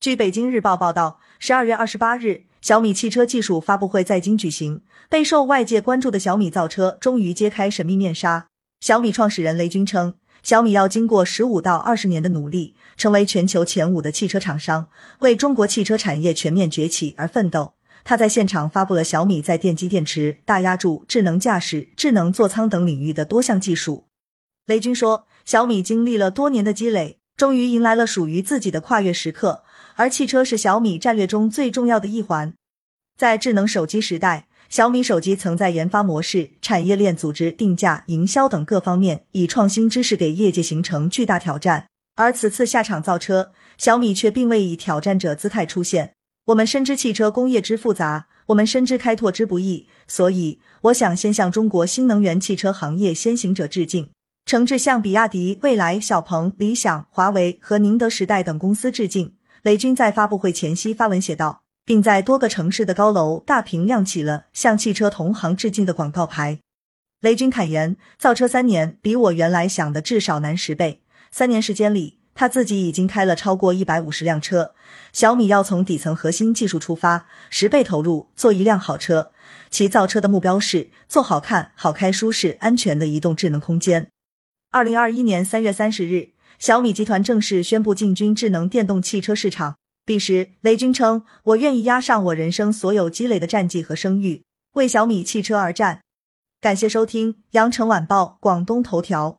据北京日报报道，十二月二十八日，小米汽车技术发布会在京举行，备受外界关注的小米造车终于揭开神秘面纱。小米创始人雷军称，小米要经过十五到二十年的努力，成为全球前五的汽车厂商，为中国汽车产业全面崛起而奋斗。他在现场发布了小米在电机电池、大压铸、智能驾驶、智能座舱等领域的多项技术。雷军说，小米经历了多年的积累，终于迎来了属于自己的跨越时刻。而汽车是小米战略中最重要的一环，在智能手机时代，小米手机曾在研发模式、产业链组织、定价、营销等各方面以创新知识给业界形成巨大挑战。而此次下场造车，小米却并未以挑战者姿态出现。我们深知汽车工业之复杂，我们深知开拓之不易，所以我想先向中国新能源汽车行业先行者致敬，诚挚向比亚迪、蔚来、小鹏、理想、华为和宁德时代等公司致敬。雷军在发布会前夕发文写道，并在多个城市的高楼大屏亮起了向汽车同行致敬的广告牌。雷军坦言，造车三年比我原来想的至少难十倍。三年时间里，他自己已经开了超过一百五十辆车。小米要从底层核心技术出发，十倍投入做一辆好车。其造车的目标是做好看、好开、舒适、安全的移动智能空间。二零二一年三月三十日。小米集团正式宣布进军智能电动汽车市场。彼时，雷军称：“我愿意押上我人生所有积累的战绩和声誉，为小米汽车而战。”感谢收听《羊城晚报·广东头条》。